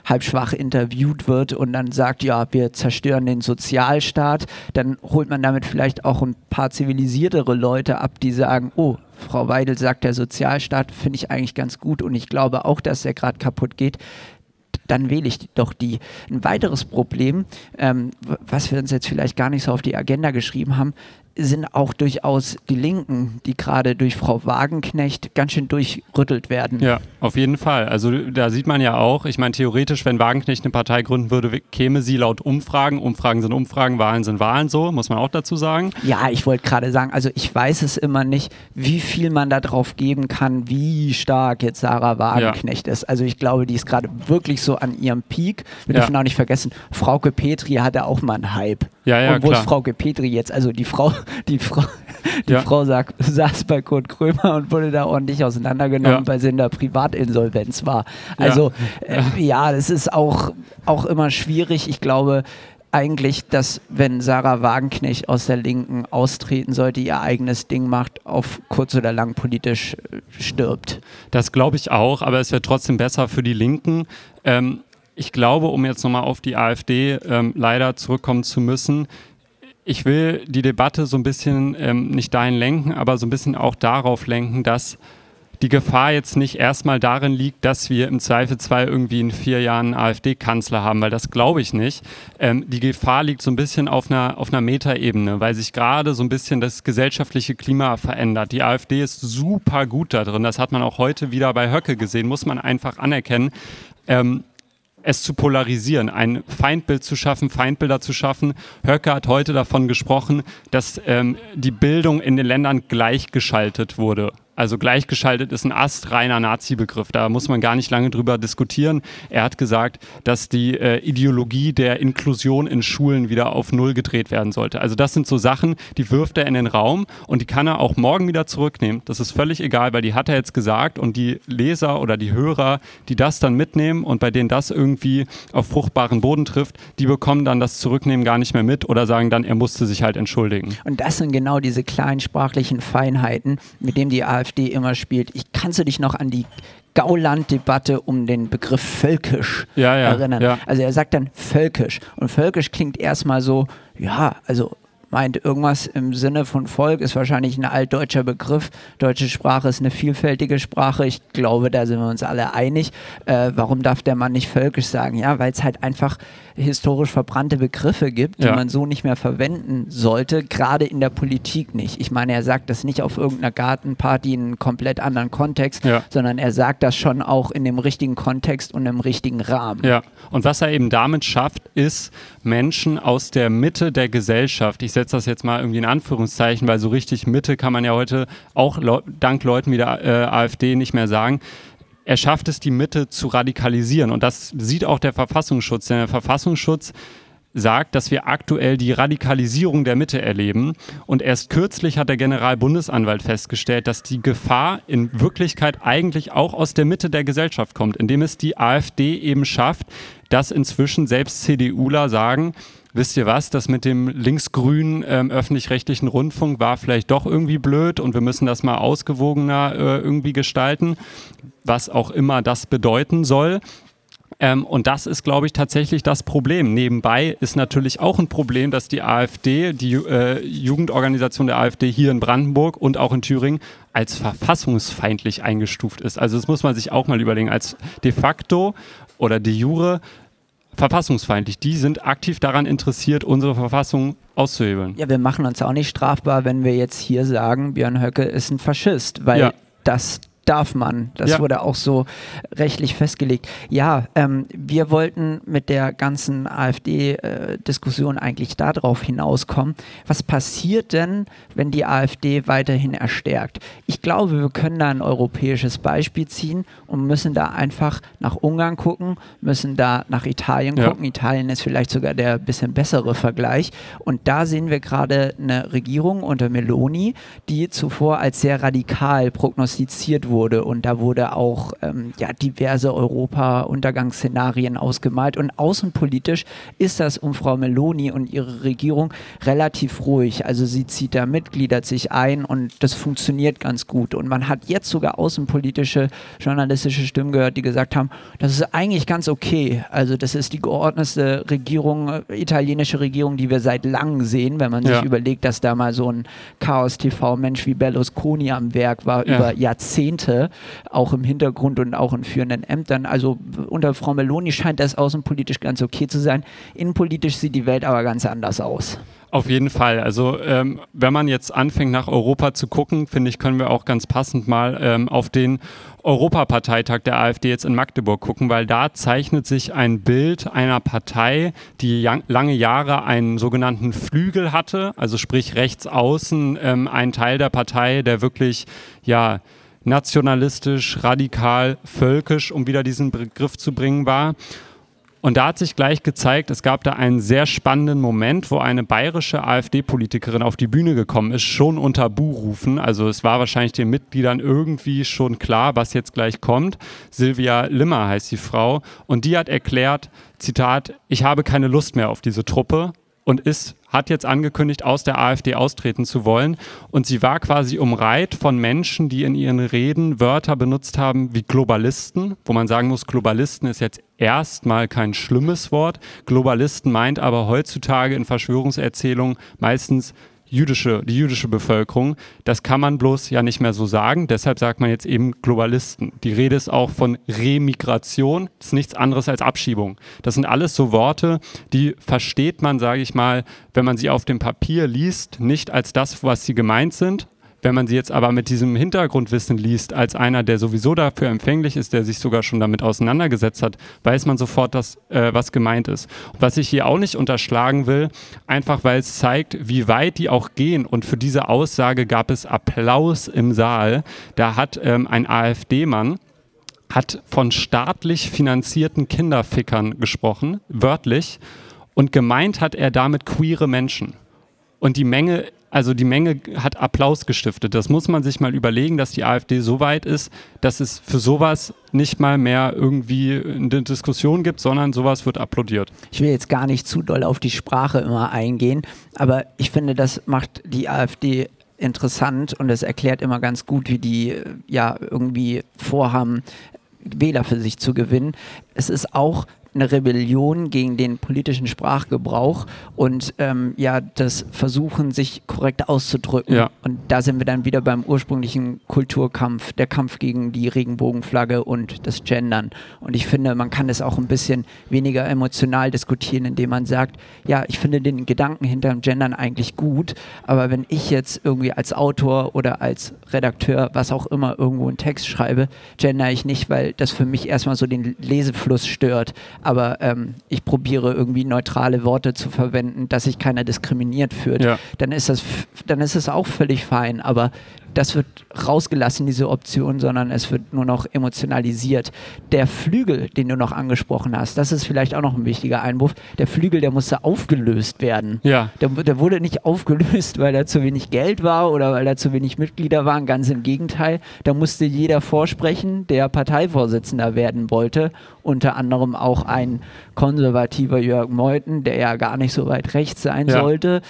Speaker 2: halb schwach interviewt wird und dann sagt, ja, wir zerstören den Sozialstaat, dann holt man damit vielleicht auch ein paar zivilisiertere Leute ab, die sagen, oh, Frau Weidel sagt, der Sozialstaat finde ich eigentlich ganz gut und ich glaube auch, dass der gerade kaputt geht dann wähle ich doch die. Ein weiteres Problem, ähm, was wir uns jetzt vielleicht gar nicht so auf die Agenda geschrieben haben, sind auch durchaus die Linken, die gerade durch Frau Wagenknecht ganz schön durchrüttelt werden.
Speaker 1: Ja, auf jeden Fall. Also da sieht man ja auch, ich meine, theoretisch, wenn Wagenknecht eine Partei gründen würde, käme sie laut Umfragen. Umfragen sind Umfragen, Wahlen sind Wahlen, so, muss man auch dazu sagen.
Speaker 2: Ja, ich wollte gerade sagen, also ich weiß es immer nicht, wie viel man da drauf geben kann, wie stark jetzt Sarah Wagenknecht ist. Also ich glaube, die ist gerade wirklich so an ihrem Peak. Wir
Speaker 1: Ja.
Speaker 2: dürfen auch nicht vergessen, Frauke Petri hatte auch mal einen Hype.
Speaker 1: Ja, ja,
Speaker 2: Und wo
Speaker 1: klar.
Speaker 2: ist Frauke Petri jetzt? Also die Frau, <laughs> die Frau, die
Speaker 1: Ja.
Speaker 2: Frau sagt, saß bei Kurt Krömer und wurde da ordentlich auseinandergenommen,
Speaker 1: Ja.
Speaker 2: weil sie in der Privatinsolvenz war. Also ja, äh, ja das ist auch, auch immer schwierig. Ich glaube, eigentlich, dass wenn Sarah Wagenknecht aus der Linken austreten sollte, ihr eigenes Ding macht, auf kurz oder lang politisch äh, stirbt.
Speaker 1: Das glaube ich auch, aber es wäre trotzdem besser für die Linken. Ähm, ich glaube, um jetzt nochmal auf die AfD ähm, leider zurückkommen zu müssen, ich will die Debatte so ein bisschen ähm, nicht dahin lenken, aber so ein bisschen auch darauf lenken, dass die Gefahr jetzt nicht erstmal darin liegt, dass wir im Zweifelsfall irgendwie in vier Jahren AfD-Kanzler haben, weil das glaube ich nicht. Ähm, die Gefahr liegt so ein bisschen auf einer, auf einer Metaebene, weil sich gerade so ein bisschen das gesellschaftliche Klima verändert. Die AfD ist super gut da drin. Das hat man auch heute wieder bei Höcke gesehen, muss man einfach anerkennen. Ähm, es zu polarisieren, ein Feindbild zu schaffen, Feindbilder zu schaffen. Höcke hat heute davon gesprochen, dass ähm, die Bildung in den Ländern gleichgeschaltet wurde. Also gleichgeschaltet ist ein astreiner Nazi-Begriff. Da muss man gar nicht lange drüber diskutieren. Er hat gesagt, dass die äh, Ideologie der Inklusion in Schulen wieder auf Null gedreht werden sollte. Also das sind so Sachen, die wirft er in den Raum und die kann er auch morgen wieder zurücknehmen. Das ist völlig egal, weil die hat er jetzt gesagt und die Leser oder die Hörer, die das dann mitnehmen und bei denen das irgendwie auf fruchtbaren Boden trifft, die bekommen dann das Zurücknehmen gar nicht mehr mit oder sagen dann, er musste sich halt entschuldigen.
Speaker 2: Und das sind genau diese kleinen sprachlichen Feinheiten, mit denen die AfD immer spielt. Ich kannst du dich noch an die Gauland-Debatte um den Begriff völkisch
Speaker 1: ja, ja,
Speaker 2: erinnern.
Speaker 1: Ja.
Speaker 2: Also er sagt dann völkisch. Und völkisch klingt erstmal so, ja, also meint irgendwas im Sinne von Volk, ist wahrscheinlich ein altdeutscher Begriff. Deutsche Sprache ist eine vielfältige Sprache. Ich glaube, da sind wir uns alle einig. Äh, warum darf der Mann nicht völkisch sagen? Ja, weil es halt einfach historisch verbrannte Begriffe gibt, die
Speaker 1: Ja.
Speaker 2: man so nicht mehr verwenden sollte, gerade in der Politik nicht. Ich meine, er sagt das nicht auf irgendeiner Gartenparty in einem komplett anderen Kontext,
Speaker 1: Ja.
Speaker 2: sondern er sagt das schon auch in dem richtigen Kontext und im richtigen Rahmen.
Speaker 1: Ja, und was er eben damit schafft, ist Menschen aus der Mitte der Gesellschaft, ich setze das jetzt mal irgendwie in Anführungszeichen, weil so richtig Mitte kann man ja heute auch Leu dank Leuten wie der äh, AfD nicht mehr sagen, er schafft es, die Mitte zu radikalisieren. Und das sieht auch der Verfassungsschutz. Denn der Verfassungsschutz sagt, dass wir aktuell die Radikalisierung der Mitte erleben. Und erst kürzlich hat der Generalbundesanwalt festgestellt, dass die Gefahr in Wirklichkeit eigentlich auch aus der Mitte der Gesellschaft kommt, indem es die AfD eben schafft, dass inzwischen selbst CDUler sagen, wisst ihr was, das mit dem linksgrünen ähm, öffentlich-rechtlichen Rundfunk war vielleicht doch irgendwie blöd und wir müssen das mal ausgewogener äh, irgendwie gestalten, was auch immer das bedeuten soll. Ähm, und das ist, glaube ich, tatsächlich das Problem. Nebenbei ist natürlich auch ein Problem, dass die AfD, die äh, Jugendorganisation der AfD hier in Brandenburg und auch in Thüringen, als verfassungsfeindlich eingestuft ist. Also das muss man sich auch mal überlegen. Als de facto oder de jure verfassungsfeindlich. Die sind aktiv daran interessiert, unsere Verfassung auszuhebeln.
Speaker 2: Ja, wir machen uns auch nicht strafbar, wenn wir jetzt hier sagen, Björn Höcke ist ein Faschist, weil
Speaker 1: Ja.
Speaker 2: das darf man. Das
Speaker 1: Ja.
Speaker 2: wurde auch so rechtlich festgelegt. Ja, ähm, wir wollten mit der ganzen AfD-Diskussion eigentlich darauf hinauskommen. Was passiert denn, wenn die AfD weiterhin erstärkt? Ich glaube, wir können da ein europäisches Beispiel ziehen und müssen da einfach nach Ungarn gucken, müssen da nach Italien
Speaker 1: Ja.
Speaker 2: gucken. Italien ist vielleicht sogar der bisschen bessere Vergleich. Und da sehen wir gerade eine Regierung unter Meloni, die zuvor als sehr radikal prognostiziert wurde. Und da wurde auch ähm, ja, diverse Europa-Untergangsszenarien ausgemalt. Und außenpolitisch ist das um Frau Meloni und ihre Regierung relativ ruhig. Also sie zieht da mit, gliedert sich ein und das funktioniert ganz gut. Und man hat jetzt sogar außenpolitische journalistische Stimmen gehört, die gesagt haben, das ist eigentlich ganz okay. Also das ist die geordnete Regierung, äh, italienische Regierung, die wir seit langem sehen, wenn man sich
Speaker 1: Ja.
Speaker 2: überlegt, dass da mal so ein Chaos-TV-Mensch wie Berlusconi am Werk war
Speaker 1: Ja.
Speaker 2: über Jahrzehnte, auch im Hintergrund und auch in führenden Ämtern. Also unter Frau Meloni scheint das außenpolitisch ganz okay zu sein. Innenpolitisch sieht die Welt aber ganz anders aus.
Speaker 1: Auf jeden Fall. Also ähm, wenn man jetzt anfängt nach Europa zu gucken, finde ich, können wir auch ganz passend mal ähm, auf den Europaparteitag der AfD jetzt in Magdeburg gucken, weil da zeichnet sich ein Bild einer Partei, die lange Jahre einen sogenannten Flügel hatte, also sprich rechts außen ähm, ein Teil der Partei, der wirklich ja nationalistisch, radikal, völkisch, um wieder diesen Begriff zu bringen war. Und da hat sich gleich gezeigt, es gab da einen sehr spannenden Moment, wo eine bayerische AfD-Politikerin auf die Bühne gekommen ist, schon unter Buhrufen. Also es war wahrscheinlich den Mitgliedern irgendwie schon klar, was jetzt gleich kommt. Silvia Limmer heißt die Frau. Und die hat erklärt, Zitat, ich habe keine Lust mehr auf diese Truppe und ist hat jetzt angekündigt, aus der AfD austreten zu wollen. Und sie war quasi umreiht von Menschen, die in ihren Reden Wörter benutzt haben wie Globalisten, wo man sagen muss, Globalisten ist jetzt erstmal kein schlimmes Wort. Globalisten meint aber heutzutage in Verschwörungserzählungen meistens jüdische, die jüdische Bevölkerung. Das kann man bloß ja nicht mehr so sagen. Deshalb sagt man jetzt eben Globalisten. Die Rede ist auch von Remigration. Das ist nichts anderes als Abschiebung. Das sind alles so Worte, die versteht man, sage ich mal, wenn man sie auf dem Papier liest, nicht als das, was sie gemeint sind, wenn man sie jetzt aber mit diesem Hintergrundwissen liest, als einer, der sowieso dafür empfänglich ist, der sich sogar schon damit auseinandergesetzt hat, weiß man sofort, dass, äh, was gemeint ist. Was ich hier auch nicht unterschlagen will, einfach weil es zeigt, wie weit die auch gehen. Und für diese Aussage gab es Applaus im Saal. Da hat ähm, ein AfD-Mann, hat von staatlich finanzierten Kinderfickern gesprochen, wörtlich, und gemeint hat er damit queere Menschen. Und die Menge also die Menge hat Applaus gestiftet. Das muss man sich mal überlegen, dass die AfD so weit ist, dass es für sowas nicht mal mehr irgendwie eine Diskussion gibt, sondern sowas wird applaudiert.
Speaker 2: Ich will jetzt gar nicht zu doll auf die Sprache immer eingehen, aber ich finde, das macht die AfD interessant und es erklärt immer ganz gut, wie die ja irgendwie vorhaben, Wähler für sich zu gewinnen. Es ist auch eine Rebellion gegen den politischen Sprachgebrauch und ähm, ja, das Versuchen, sich korrekt auszudrücken. Ja. Und da sind wir dann wieder beim ursprünglichen Kulturkampf, der Kampf gegen die Regenbogenflagge und das Gendern. Und ich finde, man kann es auch ein bisschen weniger emotional diskutieren, indem man sagt, ja, ich finde den Gedanken hinter dem Gendern eigentlich gut, aber wenn ich jetzt irgendwie als Autor oder als Redakteur, was auch immer, irgendwo einen Text schreibe, gender ich nicht, weil das für mich erstmal so den Lesefluss stört aber ähm, ich probiere irgendwie neutrale Worte zu verwenden, dass sich keiner diskriminiert fühlt, ja. dann ist das, dann ist es auch völlig fein. Aber das wird rausgelassen, diese Option, sondern es wird nur noch emotionalisiert. Der Flügel, den du noch angesprochen hast, das ist vielleicht auch noch ein wichtiger Einwurf. Der Flügel, der musste aufgelöst werden.
Speaker 1: Ja.
Speaker 2: Der, der wurde nicht <laughs> aufgelöst, weil da zu wenig Geld war oder weil da zu wenig Mitglieder waren. Ganz im Gegenteil. Da musste jeder vorsprechen, der Parteivorsitzender werden wollte. Unter anderem auch ein konservativer Jörg Meuthen, der ja gar nicht so weit rechts sein ja. sollte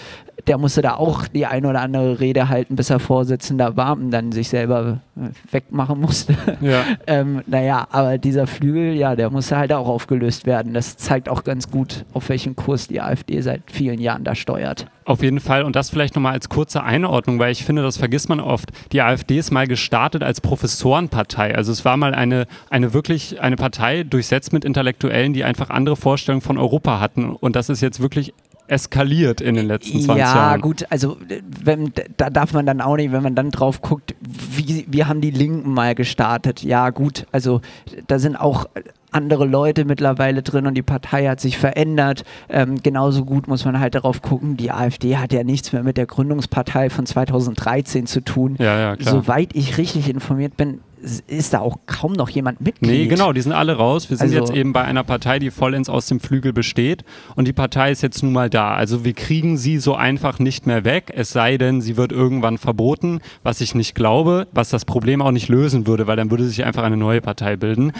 Speaker 2: der musste da auch die ein oder andere Rede halten, bis er Vorsitzender war und dann sich selber äh, wegmachen musste. <laughs> Ja. ähm, naja, aber dieser Flügel, ja, der musste halt auch aufgelöst werden. Das zeigt auch ganz gut, auf welchen Kurs die AfD seit vielen Jahren da steuert.
Speaker 1: Auf jeden Fall und das vielleicht nochmal als kurze Einordnung, weil ich finde, das vergisst man oft. Die AfD ist mal gestartet als Professorenpartei. Also es war mal eine, eine wirklich eine Partei durchsetzt mit Intellektuellen, die einfach andere Vorstellungen von Europa hatten. Und das ist jetzt wirklich eskaliert in den letzten 20 ja, Jahren.
Speaker 2: Ja, gut, also wenn, da darf man dann auch nicht, wenn man dann drauf guckt, wie, wie haben die Linken mal gestartet. Ja, gut, also da sind auch andere Leute mittlerweile drin und die Partei hat sich verändert. Ähm, genauso gut muss man halt darauf gucken, die AfD hat ja nichts mehr mit der Gründungspartei von 2013 zu tun.
Speaker 1: Ja, ja, klar.
Speaker 2: Soweit ich richtig informiert bin, ist da auch kaum noch jemand Mitglied.
Speaker 1: Nee, genau, die sind alle raus. Wir sind also, jetzt eben bei einer Partei, die vollends aus dem Flügel besteht und die Partei ist jetzt nun mal da. Also wir kriegen sie so einfach nicht mehr weg, es sei denn, sie wird irgendwann verboten, was ich nicht glaube, was das Problem auch nicht lösen würde, weil dann würde sich einfach eine neue Partei bilden.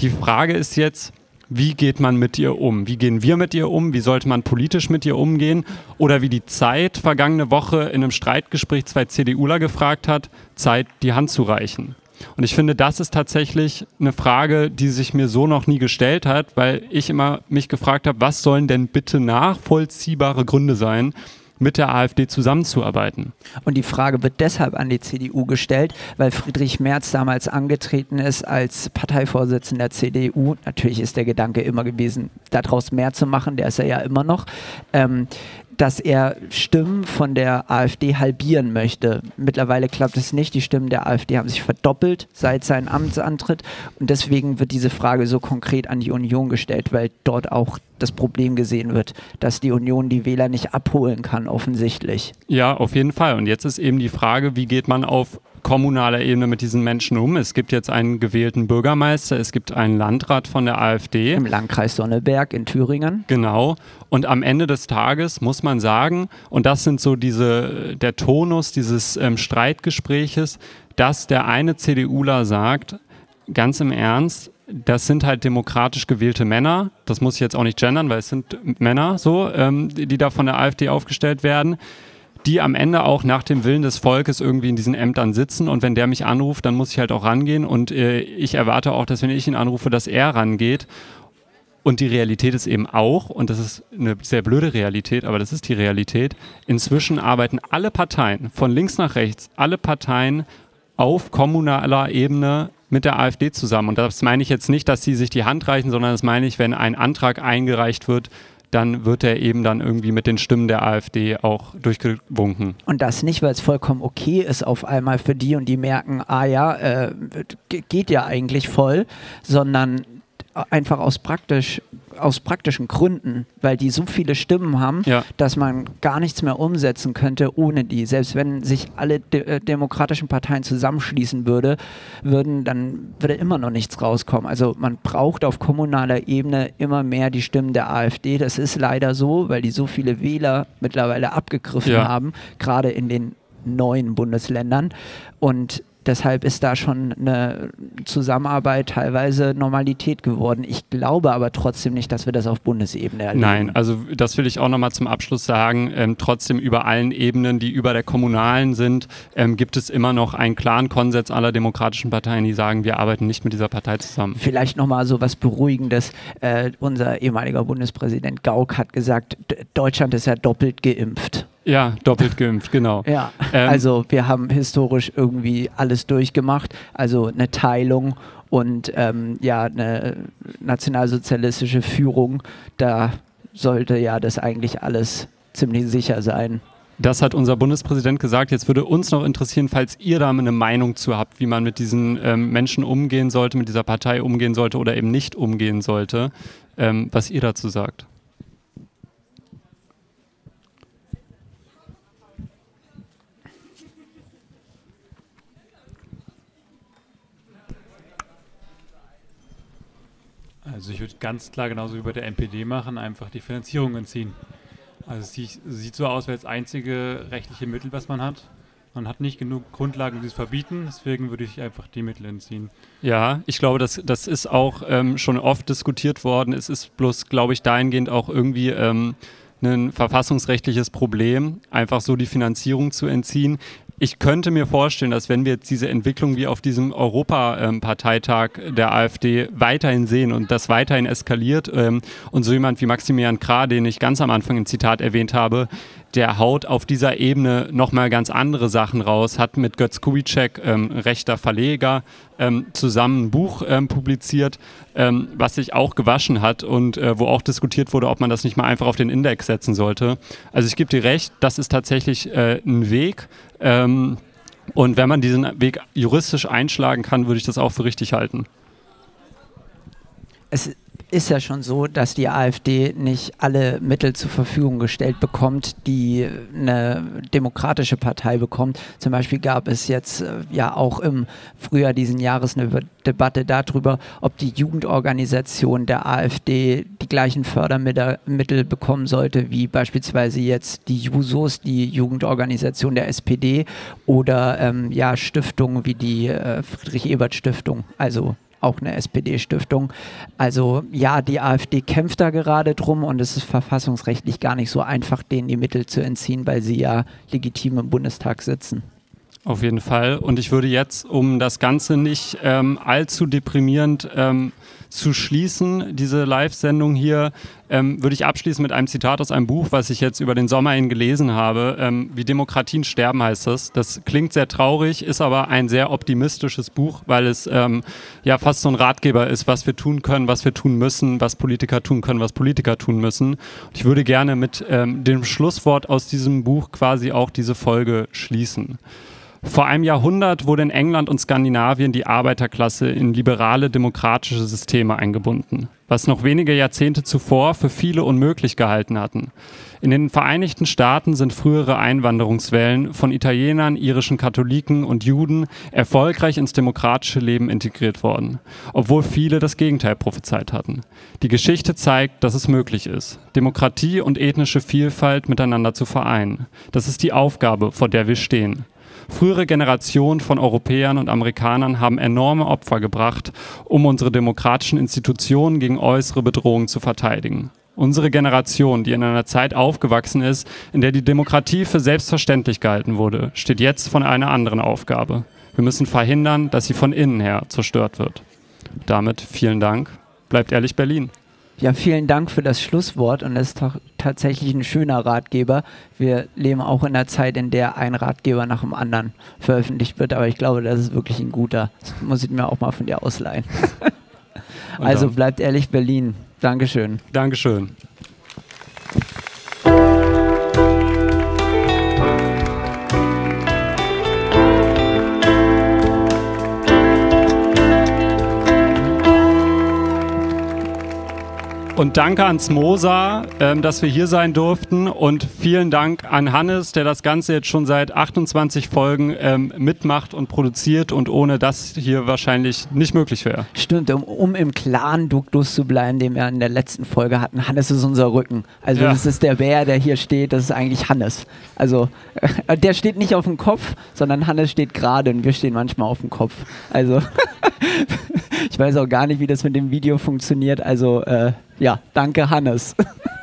Speaker 1: Die Frage ist jetzt, wie geht man mit ihr um? Wie gehen wir mit ihr um? Wie sollte man politisch mit ihr umgehen? Oder wie die Zeit vergangene Woche in einem Streitgespräch zwei CDUler gefragt hat, Zeit die Hand zu reichen. Und ich finde, das ist tatsächlich eine Frage, die sich mir so noch nie gestellt hat, weil ich immer mich gefragt habe, was sollen denn bitte nachvollziehbare Gründe sein, mit der AfD zusammenzuarbeiten.
Speaker 2: Und die Frage wird deshalb an die CDU gestellt, weil Friedrich Merz damals angetreten ist als Parteivorsitzender der CDU. Natürlich ist der Gedanke immer gewesen, daraus mehr zu machen, der ist er ja immer noch. Ähm, dass er Stimmen von der AfD halbieren möchte. Mittlerweile klappt es nicht. Die Stimmen der AfD haben sich verdoppelt seit seinem Amtsantritt. Und deswegen wird diese Frage so konkret an die Union gestellt, weil dort auch das Problem gesehen wird, dass die Union die Wähler nicht abholen kann, offensichtlich.
Speaker 1: Ja, auf jeden Fall. Und jetzt ist eben die Frage, wie geht man auf kommunaler Ebene mit diesen Menschen um? Es gibt jetzt einen gewählten Bürgermeister, es gibt einen Landrat von der AfD.
Speaker 2: Im Landkreis Sonneberg in Thüringen.
Speaker 1: Genau. Und am Ende des Tages muss man sagen, und das sind so diese, der Tonus dieses ähm, Streitgespräches, dass der eine CDUler sagt, ganz im Ernst, das sind halt demokratisch gewählte Männer. Das muss ich jetzt auch nicht gendern, weil es sind Männer so, ähm, die, die da von der AfD aufgestellt werden die am Ende auch nach dem Willen des Volkes irgendwie in diesen Ämtern sitzen. Und wenn der mich anruft, dann muss ich halt auch rangehen. Und äh, ich erwarte auch, dass wenn ich ihn anrufe, dass er rangeht. Und die Realität ist eben auch, und das ist eine sehr blöde Realität, aber das ist die Realität, inzwischen arbeiten alle Parteien, von links nach rechts, alle Parteien auf kommunaler Ebene mit der AfD zusammen. Und das meine ich jetzt nicht, dass sie sich die Hand reichen, sondern das meine ich, wenn ein Antrag eingereicht wird, dann wird er eben dann irgendwie mit den Stimmen der AfD auch durchgewunken.
Speaker 2: Und das nicht, weil es vollkommen okay ist auf einmal für die und die merken, ah ja, äh, geht ja eigentlich voll, sondern einfach aus praktisch aus praktischen Gründen, weil die so viele Stimmen haben, ja. dass man gar nichts mehr umsetzen könnte ohne die. Selbst wenn sich alle de äh, demokratischen Parteien zusammenschließen würde, würden, dann würde immer noch nichts rauskommen. Also man braucht auf kommunaler Ebene immer mehr die Stimmen der AfD. Das ist leider so, weil die so viele Wähler mittlerweile abgegriffen ja. haben, gerade in den neuen Bundesländern. Und Deshalb ist da schon eine Zusammenarbeit teilweise Normalität geworden. Ich glaube aber trotzdem nicht, dass wir das auf Bundesebene erleben.
Speaker 1: Nein, also das will ich auch nochmal zum Abschluss sagen. Ähm, trotzdem über allen Ebenen, die über der kommunalen sind, ähm, gibt es immer noch einen klaren Konsens aller demokratischen Parteien, die sagen, wir arbeiten nicht mit dieser Partei zusammen.
Speaker 2: Vielleicht nochmal so was Beruhigendes. Äh, unser ehemaliger Bundespräsident Gauck hat gesagt, Deutschland ist ja doppelt geimpft.
Speaker 1: Ja, doppelt geimpft, genau.
Speaker 2: ja, ähm, also wir haben historisch irgendwie alles durchgemacht, also eine Teilung und ähm, ja, eine nationalsozialistische Führung, da sollte ja das eigentlich alles ziemlich sicher sein.
Speaker 1: Das hat unser Bundespräsident gesagt. Jetzt würde uns noch interessieren, falls ihr da eine Meinung zu habt, wie man mit diesen ähm, Menschen umgehen sollte, mit dieser Partei umgehen sollte oder eben nicht umgehen sollte, ähm, was ihr dazu sagt.
Speaker 4: Also ich würde ganz klar genauso wie bei der NPD machen, einfach die Finanzierung entziehen. Also es sieht, so aus, wie das einzige rechtliche Mittel, was man hat. Man hat nicht genug Grundlagen, die es verbieten, deswegen würde ich einfach die Mittel entziehen.
Speaker 1: Ja, ich glaube, das, das ist auch ähm, schon oft diskutiert worden. Es ist bloß, glaube ich, dahingehend auch irgendwie ähm, ein verfassungsrechtliches Problem, einfach so die Finanzierung zu entziehen ich könnte mir vorstellen, dass wenn wir jetzt diese Entwicklung wie auf diesem Europaparteitag der AfD weiterhin sehen und das weiterhin eskaliert ähm, und so jemand wie Maximilian Krah, den ich ganz am Anfang im Zitat erwähnt habe, der haut auf dieser Ebene nochmal ganz andere Sachen raus, hat mit Götz Kubitschek, ähm, rechter Verleger, ähm, zusammen ein Buch ähm, publiziert, ähm, was sich auch gewaschen hat und äh, wo auch diskutiert wurde, ob man das nicht mal einfach auf den Index setzen sollte. Also ich gebe dir recht, das ist tatsächlich äh, ein Weg. Ähm, und wenn man diesen Weg juristisch einschlagen kann, würde ich das auch für richtig halten.
Speaker 2: Es ist ja schon so, dass die AfD nicht alle Mittel zur Verfügung gestellt bekommt, die eine demokratische Partei bekommt. Zum Beispiel gab es jetzt äh, ja auch im Frühjahr diesen Jahres eine Debatte darüber, ob die Jugendorganisation der AfD die gleichen Fördermittel bekommen sollte, wie beispielsweise jetzt die Jusos, die Jugendorganisation der SPD oder ähm, ja Stiftungen wie die äh, Friedrich-Ebert-Stiftung. Also auch eine SPD-Stiftung. Also ja, die AfD kämpft da gerade drum und es ist verfassungsrechtlich gar nicht so einfach, denen die Mittel zu entziehen, weil sie ja legitim im Bundestag sitzen.
Speaker 1: Auf jeden Fall. Und ich würde jetzt, um das Ganze nicht ähm, allzu deprimierend ähm, zu schließen, diese Live-Sendung hier, ähm, würde ich abschließen mit einem Zitat aus einem Buch, was ich jetzt über den Sommer hin gelesen habe. Ähm, Wie Demokratien sterben heißt das. Das klingt sehr traurig, ist aber ein sehr optimistisches Buch, weil es ähm, ja fast so ein Ratgeber ist, was wir tun können, was wir tun müssen, was Politiker tun können, was Politiker tun müssen. Und ich würde gerne mit ähm, dem Schlusswort aus diesem Buch quasi auch diese Folge schließen. Vor einem Jahrhundert wurde in England und Skandinavien die Arbeiterklasse in liberale demokratische Systeme eingebunden, was noch wenige Jahrzehnte zuvor für viele unmöglich gehalten hatten. In den Vereinigten Staaten sind frühere Einwanderungswellen von Italienern, irischen Katholiken und Juden erfolgreich ins demokratische Leben integriert worden, obwohl viele das Gegenteil prophezeit hatten. Die Geschichte zeigt, dass es möglich ist, Demokratie und ethnische Vielfalt miteinander zu vereinen. Das ist die Aufgabe, vor der wir stehen. Frühere Generationen von Europäern und Amerikanern haben enorme Opfer gebracht, um unsere demokratischen Institutionen gegen äußere Bedrohungen zu verteidigen. Unsere Generation, die in einer Zeit aufgewachsen ist, in der die Demokratie für selbstverständlich gehalten wurde, steht jetzt vor einer anderen Aufgabe. Wir müssen verhindern, dass sie von innen her zerstört wird. Damit vielen Dank. Bleibt ehrlich Berlin.
Speaker 2: Ja, vielen Dank für das Schlusswort und das ist doch tatsächlich ein schöner Ratgeber. Wir leben auch in einer Zeit, in der ein Ratgeber nach dem anderen veröffentlicht wird, aber ich glaube, das ist wirklich ein guter. Das muss ich mir auch mal von dir ausleihen. <laughs> <laughs> also bleibt ehrlich Berlin. Dankeschön.
Speaker 1: Dankeschön. Und danke ans Mosa, ähm, dass wir hier sein durften. Und vielen Dank an Hannes, der das Ganze jetzt schon seit 28 Folgen ähm, mitmacht und produziert und ohne das hier wahrscheinlich nicht möglich wäre.
Speaker 2: Stimmt, um, um im klaren Duktus zu bleiben, den wir in der letzten Folge hatten. Hannes ist unser Rücken. Also ja. das ist der Bär, der hier steht, das ist eigentlich Hannes. Also äh, der steht nicht auf dem Kopf, sondern Hannes steht gerade und wir stehen manchmal auf dem Kopf. Also <laughs> ich weiß auch gar nicht, wie das mit dem Video funktioniert. Also äh, ja, danke Hannes. <laughs>